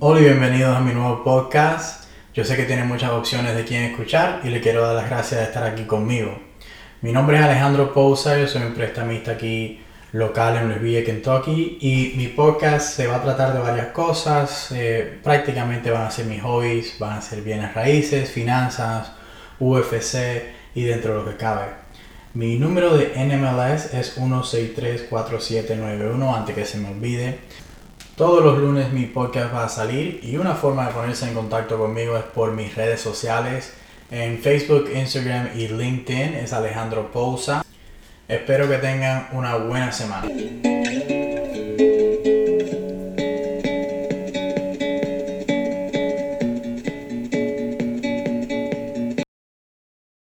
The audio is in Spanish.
Hola y bienvenidos a mi nuevo podcast. Yo sé que tienen muchas opciones de quién escuchar y le quiero dar las gracias de estar aquí conmigo. Mi nombre es Alejandro Pousa, yo soy un prestamista aquí local en Louisville, Kentucky y mi podcast se va a tratar de varias cosas. Eh, prácticamente van a ser mis hobbies, van a ser bienes raíces, finanzas, UFC y dentro de lo que cabe. Mi número de NMLS es 1634791 antes que se me olvide. Todos los lunes mi podcast va a salir y una forma de ponerse en contacto conmigo es por mis redes sociales. En Facebook, Instagram y LinkedIn es Alejandro Pousa. Espero que tengan una buena semana.